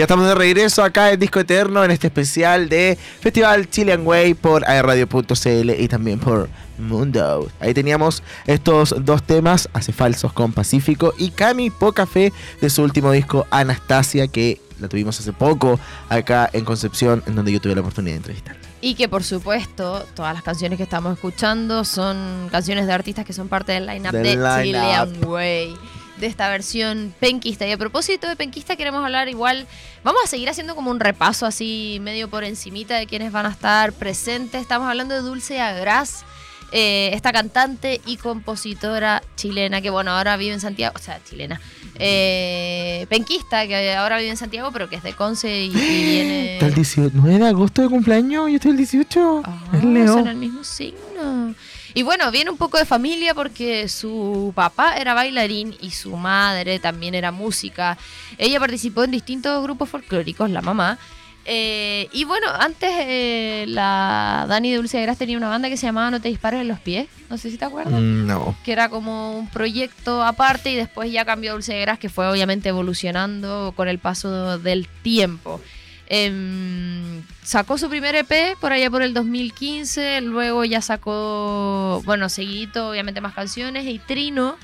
Ya estamos de regreso acá en Disco Eterno en este especial de Festival Chilean Way por airradio.cl y también por Mundo. Ahí teníamos estos dos temas, Hace Falsos con Pacífico y Cami Poca Fe de su último disco Anastasia que la tuvimos hace poco acá en Concepción en donde yo tuve la oportunidad de entrevistar. Y que por supuesto, todas las canciones que estamos escuchando son canciones de artistas que son parte del line-up de line-up. Chilean Way. De esta versión penquista. Y a propósito de penquista, queremos hablar igual. Vamos a seguir haciendo como un repaso así, medio por encimita de quienes van a estar presentes. Estamos hablando de Dulce Agras, eh, esta cantante y compositora chilena que, bueno, ahora vive en Santiago. O sea, chilena. Eh, penquista, que ahora vive en Santiago, pero que es de Conce y, y viene. Está el 19 de agosto de cumpleaños, yo estoy el 18. Ah, es Leo. son el mismo signo. Y bueno, viene un poco de familia porque su papá era bailarín y su madre también era música. Ella participó en distintos grupos folclóricos, la mamá. Eh, y bueno, antes eh, la Dani de Dulce de Gras tenía una banda que se llamaba No te dispares en los pies. No sé si te acuerdas. Mm, No. Que era como un proyecto aparte y después ya cambió a Dulce de Gras, que fue obviamente evolucionando con el paso del tiempo. Em, sacó su primer EP por allá por el 2015, luego ya sacó, bueno, seguidito, obviamente más canciones, y Trino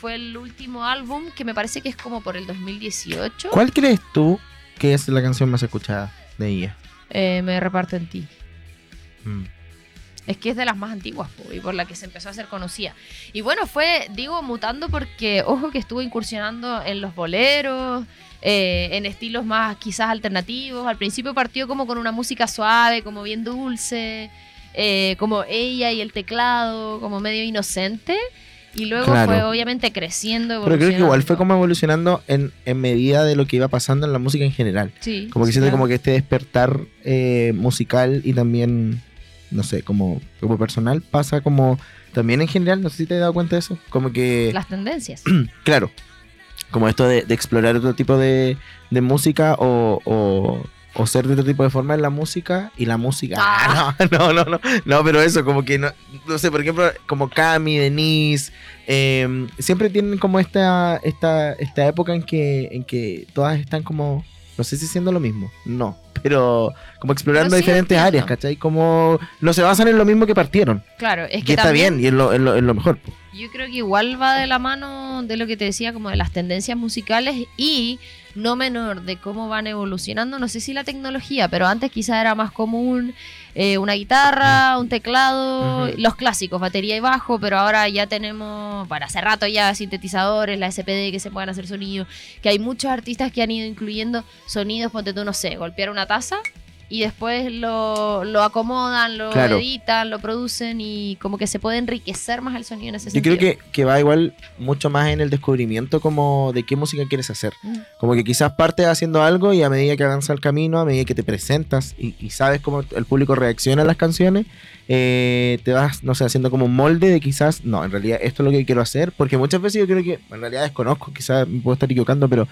fue el último álbum que me parece que es como por el 2018. ¿Cuál crees tú que es la canción más escuchada de ella? Eh, me reparto en ti. Mm. Es que es de las más antiguas po, y por la que se empezó a hacer conocida. Y bueno, fue, digo, mutando porque, ojo, que estuvo incursionando en los boleros, eh, en estilos más quizás alternativos. Al principio partió como con una música suave, como bien dulce, eh, como ella y el teclado, como medio inocente. Y luego Claro. fue obviamente creciendo. Pero creo que igual fue como evolucionando en, en medida de lo que iba pasando en la música en general. Sí, Como que sí, siento claro. como que este despertar eh, musical y también, no sé, como, como personal pasa como también en general, no sé si te has dado cuenta de eso. Como que, Las tendencias. claro, como esto de, de explorar otro tipo de, de música o, o, o ser de otro tipo de forma en la música y la música. Ah. Ah, no, no, no, no, no, pero eso, como que no, no sé, por ejemplo, como Cami, Denise, eh, siempre tienen como esta, esta, esta época en que, en que todas están como, no sé si siendo lo mismo, no, pero como explorando Pero sí diferentes entiendo. áreas, ¿cachai? Como no se basan en lo mismo que partieron. Claro, es y que está también, bien, y es lo, lo, lo mejor. Yo creo que igual va de la mano de lo que te decía, como de las tendencias musicales y no menor de cómo van evolucionando, no sé si la tecnología, pero antes quizá era más común eh, una guitarra, un teclado, los clásicos, batería y bajo, pero ahora ya tenemos, para hace rato ya sintetizadores, la SPD que se puedan hacer sonidos, que hay muchos artistas que han ido incluyendo sonidos, ponte tú, no sé, golpear una taza y después lo, lo acomodan, lo Claro. editan, lo producen y como que se puede enriquecer más el sonido en ese Yo sentido. creo que, que va igual mucho más en el descubrimiento como de qué música quieres hacer. Mm. Como que quizás partes haciendo algo y a medida que avanza el camino, a medida que te presentas y, y sabes cómo el público reacciona a las canciones, eh, te vas, no sé, haciendo como un molde de quizás, no, en realidad esto es lo que quiero hacer, porque muchas veces yo creo que, en realidad desconozco, quizás me puedo estar equivocando, pero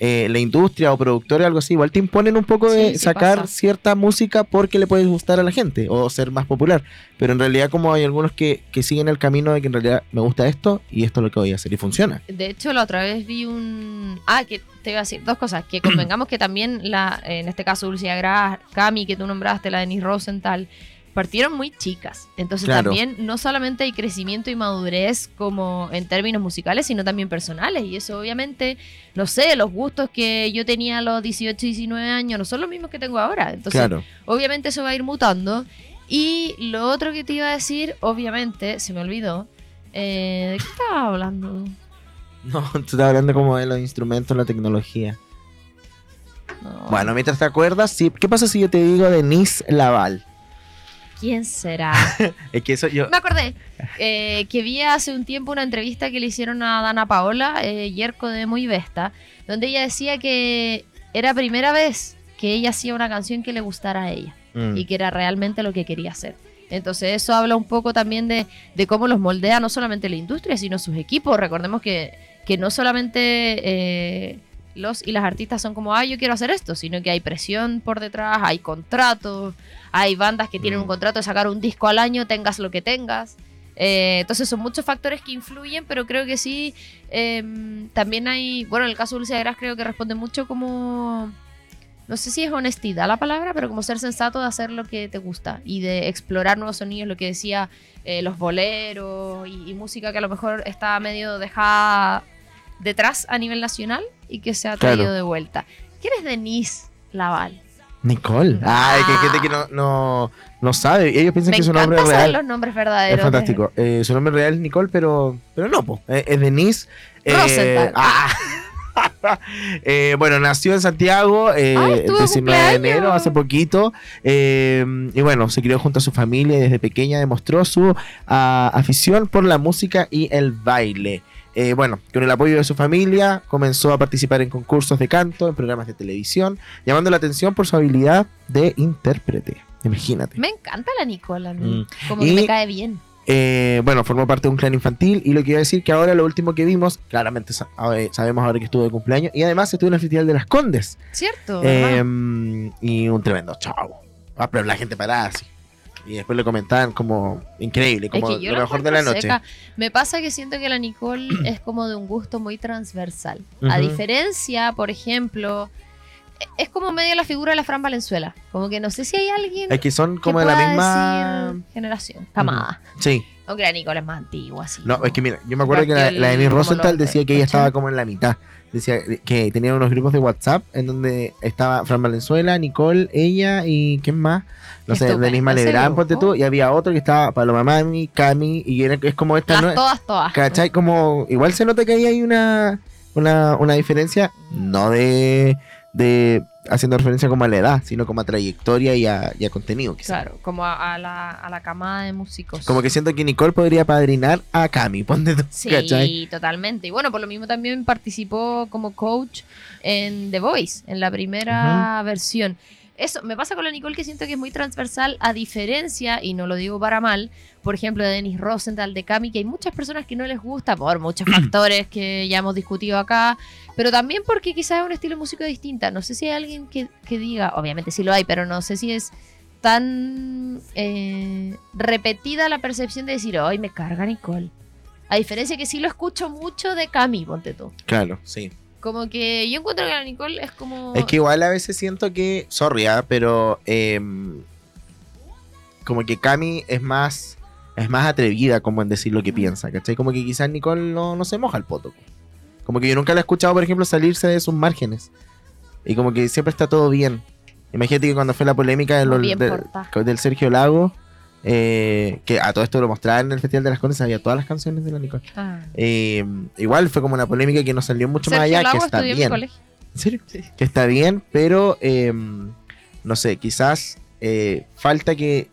eh, la industria o productores algo así, igual te imponen un poco de Sí, sí sacar pasa. cierta música porque le puedes gustar a la gente o ser más popular. Pero en realidad como hay algunos que, que siguen el camino de que en realidad me gusta esto y esto es lo que voy a hacer y funciona. De hecho, la otra vez vi un... Ah, que te iba a decir dos cosas. Que convengamos que también, la en este caso, Dulce Agras, Cami, que tú nombraste, la Denise Rosenthal, partieron muy chicas. Entonces Claro. también no solamente hay crecimiento y madurez como en términos musicales, sino también personales. Y eso obviamente, no sé, los gustos que yo tenía a los 18, 19 años no son los mismos que tengo ahora. Entonces, claro. obviamente eso va a ir mutando. Y lo otro que te iba a decir, obviamente, se me olvidó. Eh, ¿De qué estaba hablando? No, tú estás hablando como de los instrumentos, la tecnología. No. Bueno, mientras te acuerdas, sí, ¿qué pasa si yo te digo Denise Laval? ¿Quién será? Es que eso yo... Me acordé eh, que vi hace un tiempo una entrevista que le hicieron a Dana Paola, eh, Yerko de Muy Vesta, donde ella decía que era primera vez que ella hacía una canción que le gustara a ella Mm. y que era realmente lo que quería hacer. Entonces eso habla un poco también de, de cómo los moldea no solamente la industria, sino sus equipos. Recordemos que, que no solamente eh, los y las artistas son como, ah, yo quiero hacer esto, sino que hay presión por detrás, hay contratos, hay bandas que tienen Mm. un contrato de sacar un disco al año, tengas lo que tengas. Eh, entonces son muchos factores que influyen, pero creo que sí, em, también hay, bueno, en el caso de Dulce de Gras creo que responde mucho como no sé si es honestidad la palabra, pero como ser sensato de hacer lo que te gusta y de explorar nuevos sonidos, lo que decía eh, los boleros y, y música que a lo mejor está medio dejada detrás a nivel nacional y que se ha Claro. traído de vuelta. ¿Quién es Denise Laval? Nicole. Ah, es que hay gente que no, no, no sabe. Ellos piensan Me que su nombre es saber real. los nombres verdaderos. Es fantástico. Eh, su nombre real es Nicole, pero, pero no, po. Eh, es Denise. eh, ah. Eh, bueno, nació en Santiago eh, Ay, el estuvo de 19 de enero, hace poquito. eh, y bueno, se crió junto a su familia y desde pequeña demostró su ah, afición por la música y el baile. Eh, bueno, con el apoyo de su familia comenzó a participar en concursos de canto, en programas de televisión, llamando la atención por su habilidad de intérprete. Imagínate. Me encanta la Nicole a mí. Mm. Como que me cae bien. Eh, bueno, formó parte de un clan infantil y lo que iba a decir que ahora lo último que vimos, claramente sa- sabemos ahora que estuvo de cumpleaños y además estuvo en el Festival de las Condes ¿Cierto? Eh, ¿verdad? y un tremendo chavo. Ah, pero la gente parada así. Y después le comentaban como increíble, Es como que lo mejor de la noche. seca. Me pasa que siento que la Nicole es como de un gusto muy transversal. A diferencia, por ejemplo, es como medio la figura de la Fran Valenzuela. Como que no sé si hay alguien Es que son que como de la misma. generación, camada. Sí, Aunque la Nicole es más antigua, así. no, como- es que mira, yo me acuerdo que la, la Denise Rosenthal decía que ella estaba como en la mitad. Decía que tenían unos grupos de WhatsApp en donde estaba Fran Valenzuela, Nicole, ella y ¿quién más? No sé, Denise Malegrán, ponte tú, y había otro que estaba Paloma Mami, Cami, y era, es como esta, Las ¿no? todas, todas. ¿Cachai? Como, igual se nota que ahí hay una, una, una diferencia, no de, de haciendo referencia como a la edad, sino como a trayectoria y a, y a contenido, quizás. Claro, como a, a la, a la camada de músicos. Como que siento que Nicole podría padrinar a Cami, ponte tú, Sí, ¿cachai? totalmente. Y bueno, por lo mismo también participó como coach en The Voice, en la primera versión. Eso, me pasa con la Nicole que siento que es muy transversal, a diferencia, y no lo digo para mal, por ejemplo, de Denis Rosenthal, de Cami, que hay muchas personas que no les gusta por muchos factores que ya hemos discutido acá, pero también porque quizás es un estilo de música distinta. No sé si hay alguien que, que diga, obviamente sí lo hay, pero no sé si es tan eh, repetida la percepción de decir, hoy me carga Nicole. A diferencia que sí lo escucho mucho de Cami, ponte tú. Claro, sí. Como que yo encuentro que la Nicole es como... Es que igual a veces siento que, sorry, ah, pero em, como que Cami es más es más atrevida como en decir lo que piensa, ¿cachai? Como que quizás Nicole no, no se moja el poto. Como que yo nunca la he escuchado, por ejemplo, salirse de sus márgenes. Y como que siempre está todo bien. Imagínate que cuando fue la polémica de de- del Sergio Lago, eh, que a todo esto lo mostraban en el Festival de las Condes, había todas las canciones de la Nicole. Ah. Eh, igual fue como una polémica que nos salió mucho más allá, que Lago está en mi bien. colegio. ¿En serio? Que está bien, pero eh, no sé, quizás falta que,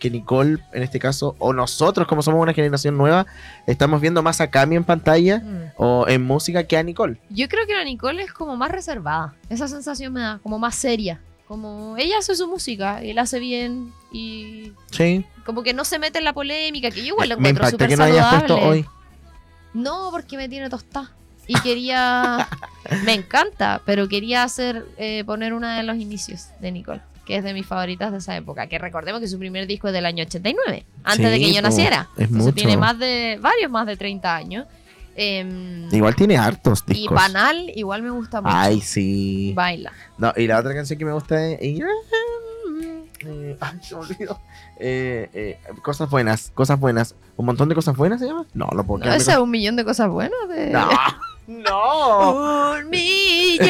que Nicole, en este caso, o nosotros, como somos una generación nueva, estamos viendo más a Cami en pantalla Mm. o en música que a Nicole. Yo creo que la Nicole es como más reservada. Esa sensación me da, como más seria. Como ella hace su música la hace bien y Sí. como que no se mete en la polémica, que yo igual lo Me encuentro súper que no hayas puesto hoy. No, porque me tiene tostada. Y quería. me encanta, pero quería hacer. eh, poner una de los inicios de Nicole, que es de mis favoritas de esa época. Que recordemos que su primer disco es del año 89, antes de que yo naciera. es Entonces mucho. tiene más de. varios más de 30 años. Em, Igual tiene hartos y discos. Banal igual me gusta mucho. Ay, sí. Baila. No, y la otra canción que me gusta es. eh, ay, se me olvidó. Eh, eh, cosas buenas, cosas buenas. ¿Un montón de cosas buenas se llama? No, lo puedo No, ese es un millón de cosas buenas. De... No, no. Un millón.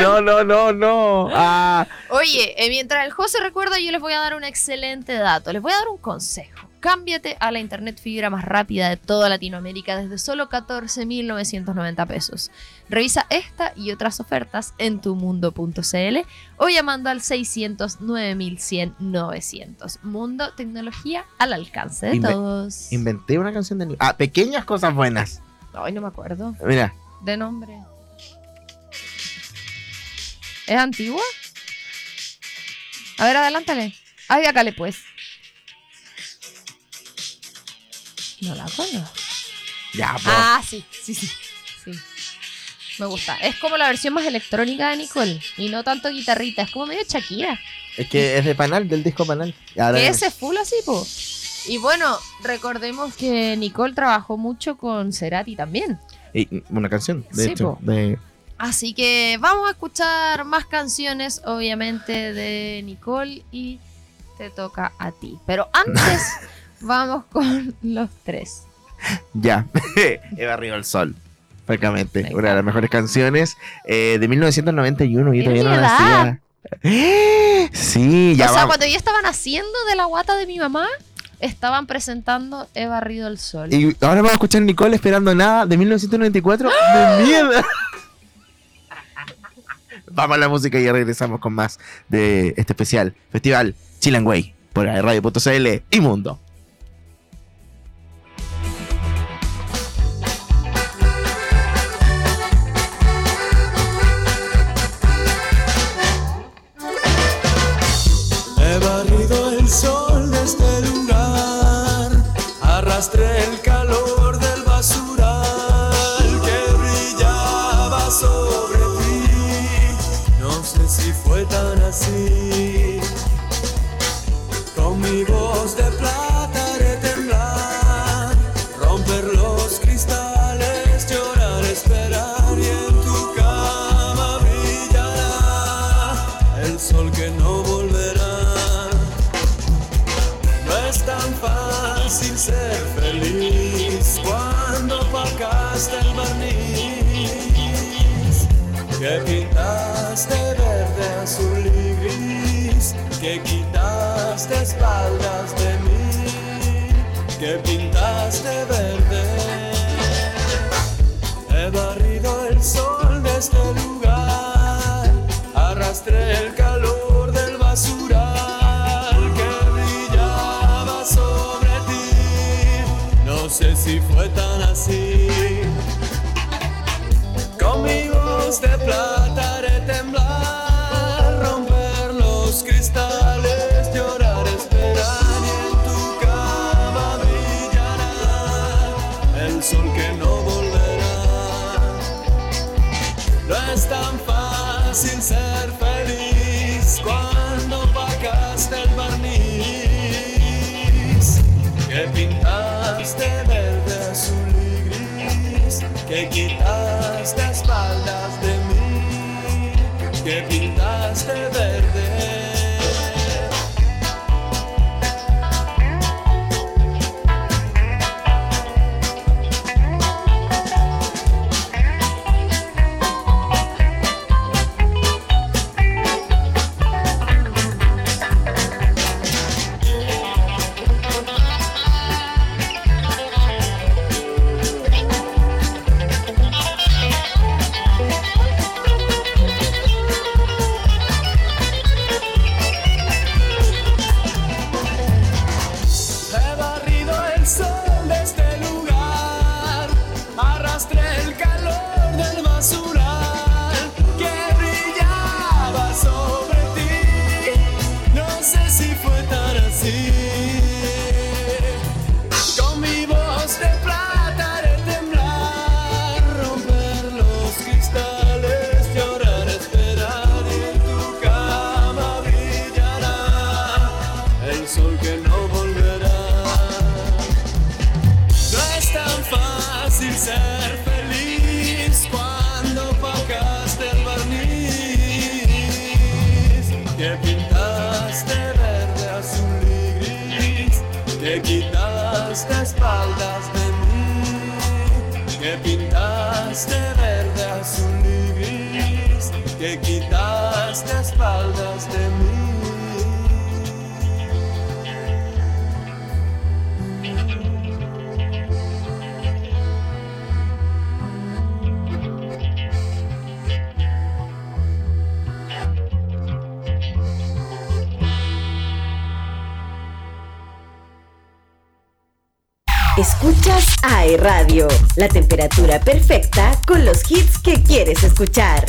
No, no, no, no. Ah, Oye, mientras el José recuerda, yo les voy a dar un excelente dato. Les voy a dar un consejo. Cámbiate a la internet fibra más rápida de toda Latinoamérica desde solo 14.990 pesos. Revisa esta y otras ofertas en tumundo.cl o llamando al 609.100-900. Mundo, tecnología al alcance de Inve- todos. inventé una canción de. Ah, pequeñas cosas buenas. Ay, no me acuerdo Mira, de nombre. ¿Es antigua? A ver, adelántale. Ay, acá le pues. No la conozco. ya, po. Ah, sí, sí, sí. Sí. Me gusta. Es como la versión más electrónica de Nicole. Y no tanto guitarrita. Es como medio Shakira. Es que es de Panal, del disco Panal. Ahora ese es full así, po. Y bueno, recordemos que Nicole trabajó mucho con Cerati también. y una canción, de Sí, hecho. De, Así que vamos a escuchar más canciones, obviamente, de Nicole y te toca a ti. Pero antes vamos con los tres. Ya, Eva Río el Sol. Francamente, Me una de las mejores canciones eh, de 1991. Yo todavía no nacía. Sí, ya o sea, vamos. cuando yo estaba naciendo de la guata de mi mamá, estaban presentando He barrido el sol. Y ahora vamos a escuchar Nicole esperando nada de 1994. ¡De mierda! Vamos a la música y regresamos con más de este especial Festival Chilean Way por radio.cl y Mundo. Tan fácil ser feliz cuando pagaste el barniz que pintaste verde, azul y gris, que quitaste espaldas de mí, que pintaste verde. Voz de que quitaste espaldas de mí, que pintaste verde, azul y gris, que quitaste espaldas de mí. Escuchas AE Radio, la temperatura perfecta con los hits que quieres escuchar.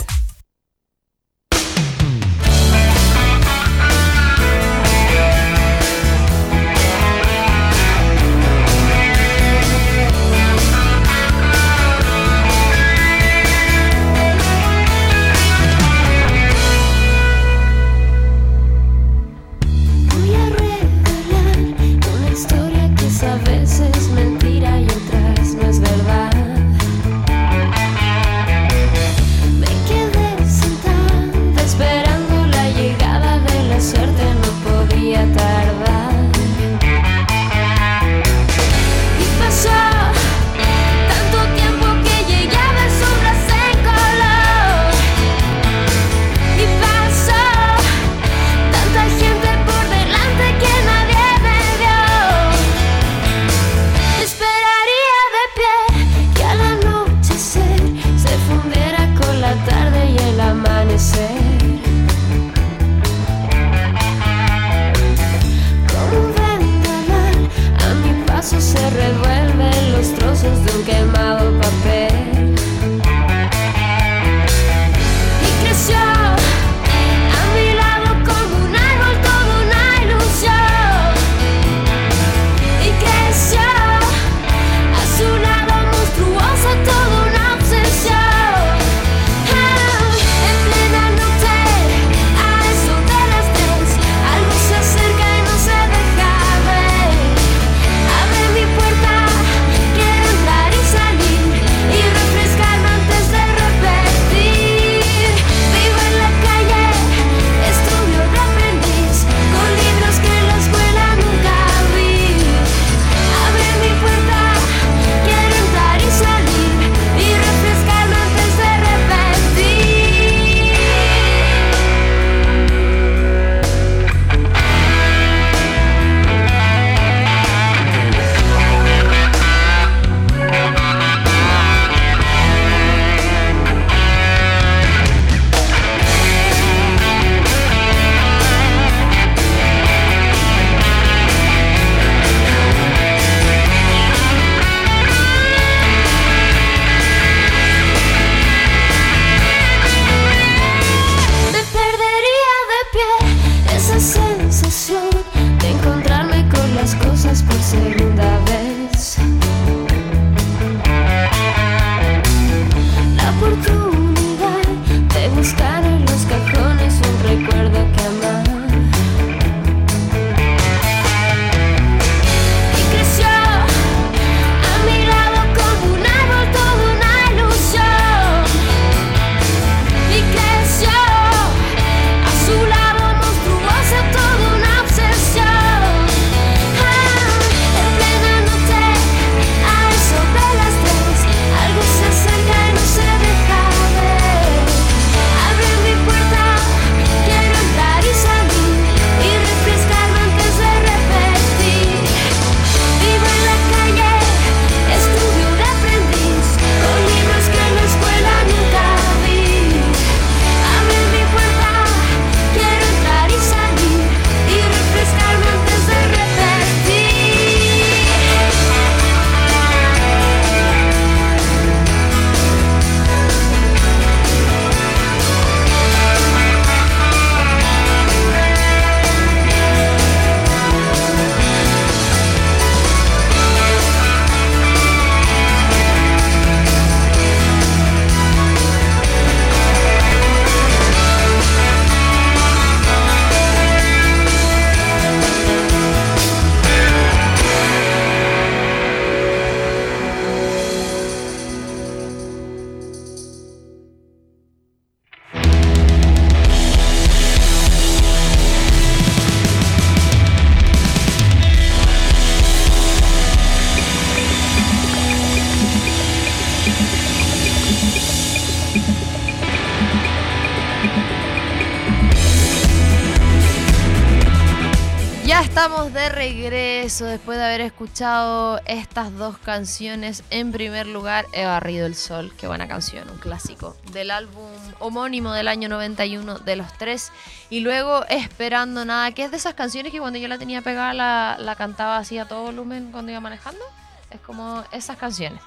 Estamos de regreso después de haber escuchado estas dos canciones. En primer lugar, He barrido el sol, qué buena canción, un clásico del álbum homónimo del año 91 de los tres. Y luego Esperando Nada, que es de esas canciones que cuando yo la tenía pegada la, la cantaba así a todo volumen cuando iba manejando. Es como esas canciones.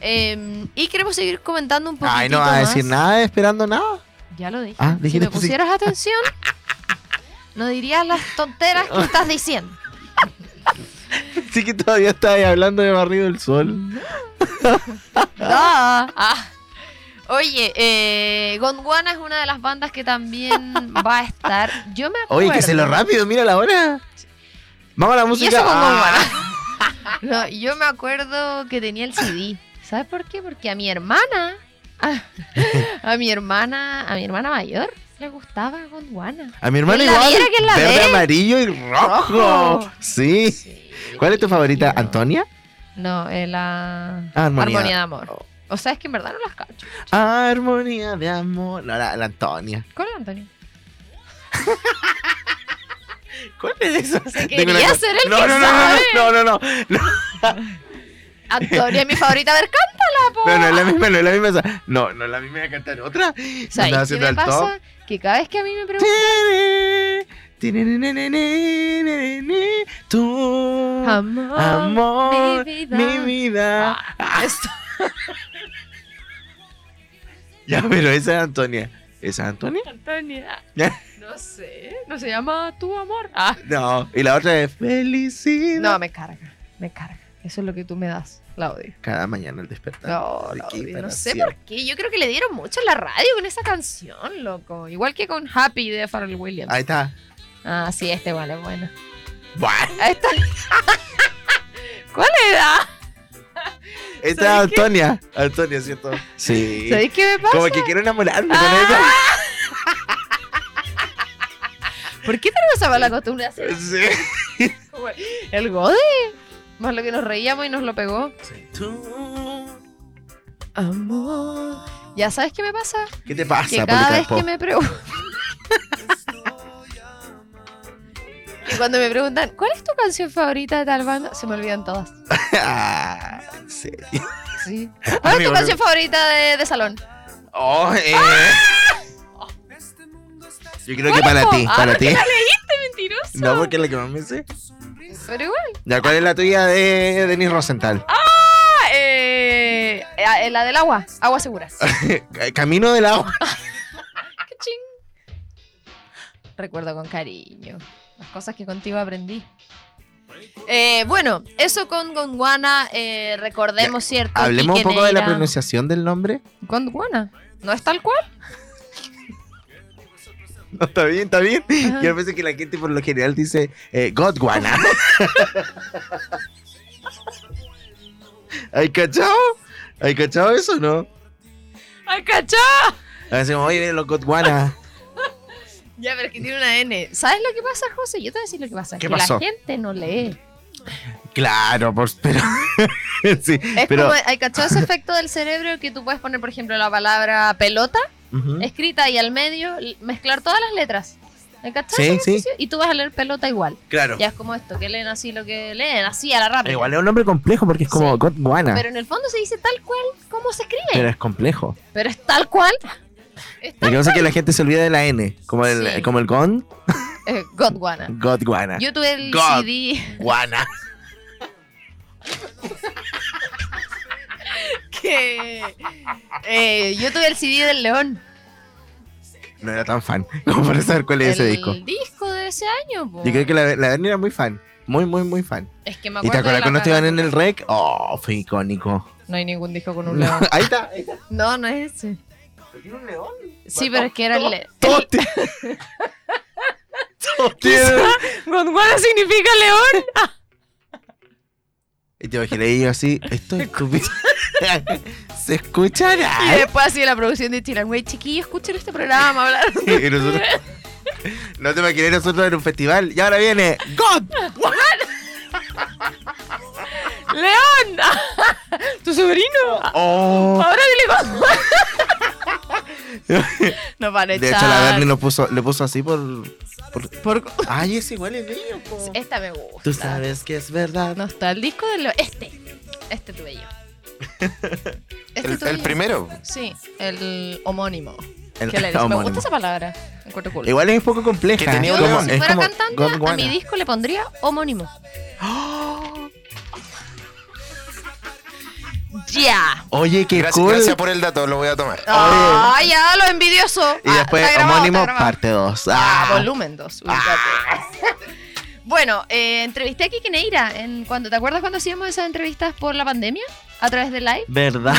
Eh, y queremos seguir comentando un poquito Ay, no va a decir nada esperando nada. Ya lo dije. Ah, si me sí. pusieras atención, no dirías las tonteras que estás diciendo. Sí que todavía ahí hablando de barrido del sol. Ah. Oye, eh, Gondwana es una de las bandas que también va a estar. Yo me acuerdo. Oye, que se lo rápido, mira la hora. Vamos a la Y música. eso con Ah. No, yo me acuerdo que tenía el CD. ¿Sabes por qué? Porque a mi hermana, a, a mi hermana, a mi hermana mayor le gustaba Gondwana. A mi hermano ¿Quién la igual. la verde, ve? amarillo y rojo. Rojo. Sí. ¿Cuál es tu favorita? No. ¿Antonia? No, eh, la Ah, Armonía. de Amor. O sea, es que en verdad no las cacho. Armonía de amor. No, la, la Antonia. ¿Cuál es Antonio? ¿Cuál es esa? Se quería ser el no, que no, no, sabe. no, no, no, no, Antonia es mi favorita. A ver, cántala, po. no, no es la misma, no es la misma. No, no es la misma, voy a cantar otra. ¿Sabes qué me pasa? top. Que cada vez que a mí me preguntan... Tú, Amor, amor, mi vida. mi vida. Ah, esto- Ya, pero esa es Antonia. ¿Esa es Antonia? Antonia. No sé. ¿No se llama Tu Amor? Ah. No, y la otra es felicidad. No, me carga. Me carga. Eso es lo que tú me das. La odio. Cada mañana al despertar. No, la para No sé por qué. Yo creo que le dieron mucho en la radio con esa canción, loco. Igual que con Happy de Pharrell Williams. Ahí está. Ah, sí, este igual es bueno. Ahí está. ¿Cuál era? esta es ¿Sabes qué? Antonia. Antonia, ¿cierto? Sí. ¿Sabéis qué me pasa? Como que quiero enamorarme Ah. con ella. ¿Por qué tenemos esa mala costumbre de hacer Sí. el gode? Más lo que nos reíamos y nos lo pegó. Tú. Amor. ¿Ya sabes qué me pasa? ¿Qué te pasa, que cada vez que me preguntan. y cuando me preguntan, ¿cuál es tu canción favorita de tal banda? Se me olvidan todas. Ah, en serio. Sí. ¿Cuál es tu canción favorita de, de salón? Oh, eh. Yo creo que ¿Cuál, para ti, Ah, para ¿por qué ti. Mentiroso? No, porque la que más me sé. Pero igual. Ya, ¿cuál es la tuya de Denis Rosenthal? Ah, eh, eh, la del agua. Aguas seguras. Camino del agua. Cachín. Recuerdo con cariño las cosas que contigo aprendí. Eh, bueno, eso con Gondwana, eh, recordemos, ¿cierto? Hablemos un poco de la pronunciación del nombre. Gondwana. ¿No es tal cual? No, está bien, está bien. Ajá. Yo pensé que la gente por lo general dice eh, Godwana. ¿Hay cachado? ¿Hay cachado eso o no? ¡Ay, cachá! A veces, oye, vienen los Godwana. Ya, pero es que tiene una N. ¿Sabes lo que pasa, José? Yo te voy a decir lo que pasa. ¿Qué que pasó? la gente no lee. Claro, pues, pero. sí, Es pero. como, ¿hay cachado ese efecto del cerebro que tú puedes poner, por ejemplo, la palabra pelota Ujú. escrita y al medio mezclar todas las letras? ¿Hay cachado Sí, sí. Y tú vas a leer pelota igual. Claro. Ya es como esto, que leen así lo que leen, así a la rápida. Igual es un nombre complejo porque es como Sí. Godwana. Pero en el fondo se dice tal cual como se escribe. Pero Pero, es complejo. es tal cual. Es Lo que pasa es que la gente se olvida de la N. Como el, Sí. como el Gon. eh, Godwana. Godwana. Yo tuve el God. CD Guana. que... eh, yo tuve el CD del León. No era tan fan como para saber cuál es ese el disco. disco de ese año. po. Yo creo que la, la Dani era muy fan. Muy, muy, muy fan. Es que me ¿Y acuerdo te acuerdas cuando estaban en el rec? Oh, fue icónico. No hay ningún disco con un león. ahí está. Ahí está. No, no es ese. ¿Tiene un león? Sí, pero es que era el... le- Todos ti- Todos tienen- Gondwana significa león. Y te imaginé yo así, esto es estúpido. ¿Se escuchará? Y después así la producción de Chilangüey, chiquillos, escuchen este programa, hablar. Y nosotros- no te imaginé nosotros en un festival. Y ahora viene God. ¡León! ¡Tu sobrino! Oh, Ahora dile Gondwana. No para De hecho, la Bernie lo puso, le puso así por. Por- Por- Ay, ese igual es mío, po. Esta me gusta. Tú sabes que es verdad. No está el disco de lo... Este. Este tuve yo. Este El, tuve el yo. primero. Sí, el homónimo. El- ¿Qué le dice? Me gusta esa palabra. Cool. Igual es un poco compleja. Que tenía Yo, león. si es fuera como cantante, a mi disco le pondría homónimo. Ya. Oye, qué Gracias, cool. gracias por el dato, lo voy a tomar. Ah, ya, lo envidioso. Y Ah, después, grabado, homónimo, parte 2. Ah, volumen 2. bueno, eh, entrevisté a Kike Neira. En, cuando, ¿Te acuerdas cuando hacíamos esas entrevistas por la pandemia? A través de live. ¿Verdad?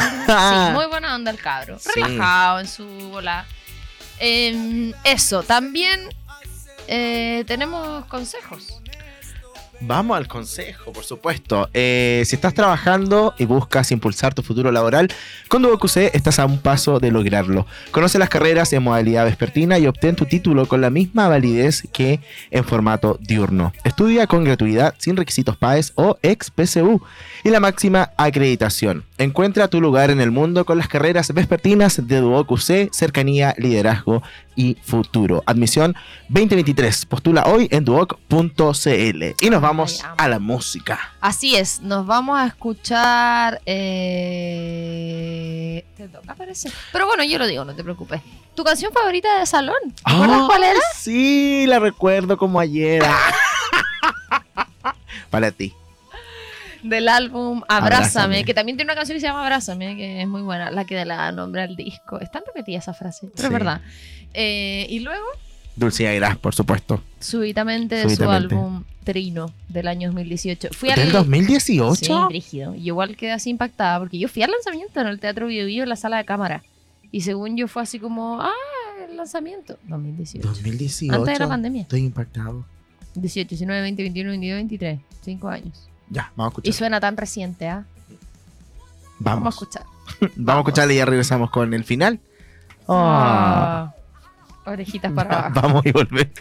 Sí, muy buena onda el cabro. Sí. Relajado en su bola. Em, eso, también eh, tenemos consejos. Vamos al consejo, por supuesto. Eh, si estás trabajando y buscas impulsar tu futuro laboral, con DuoQC estás a un paso de lograrlo. Conoce las carreras en modalidad vespertina y obtén tu título con la misma validez que en formato diurno. Estudia con gratuidad, sin requisitos PAES o ex PSU y la máxima acreditación. Encuentra tu lugar en el mundo con las carreras vespertinas de DuoQC, cercanía, liderazgo y futuro. Admisión 2023. Postula hoy en duoc.cl. Y nos vamos Ay, a la música. Así es, nos vamos a escuchar. Eh... Te toca, parece. Pero bueno, yo lo digo, no te preocupes. ¿Tu canción favorita de salón? ¿Te acuerdas Ah, cuál era? Sí, la recuerdo como ayer. Para ti. Del álbum Abrázame, Abrázame. que también tiene una canción que se llama Abrázame, que es muy buena, la que da nombre al disco. Es tan repetida esa frase, pero es verdad. Eh, y luego, Dulce Airás, por supuesto. súbitamente de su álbum Trino del año 2018. Fui al ¿Del 2018? Sí, rígido. Y igual quedé así impactada porque yo fui al lanzamiento en el Teatro Bio Bio en la sala de cámara. Y según yo fue así como, ah, el lanzamiento. 2018. 2018. Antes de la pandemia. Estoy impactado. 18, 19, 20, 21, 22, 23. Cinco años. Ya, vamos a Y escuchar. suena tan reciente, ¿ah? Vamos a Vamos. escuchar. Vamos a escucharle y ya regresamos con el final. Ah. Orejitas para abajo. Vamos y volvemos.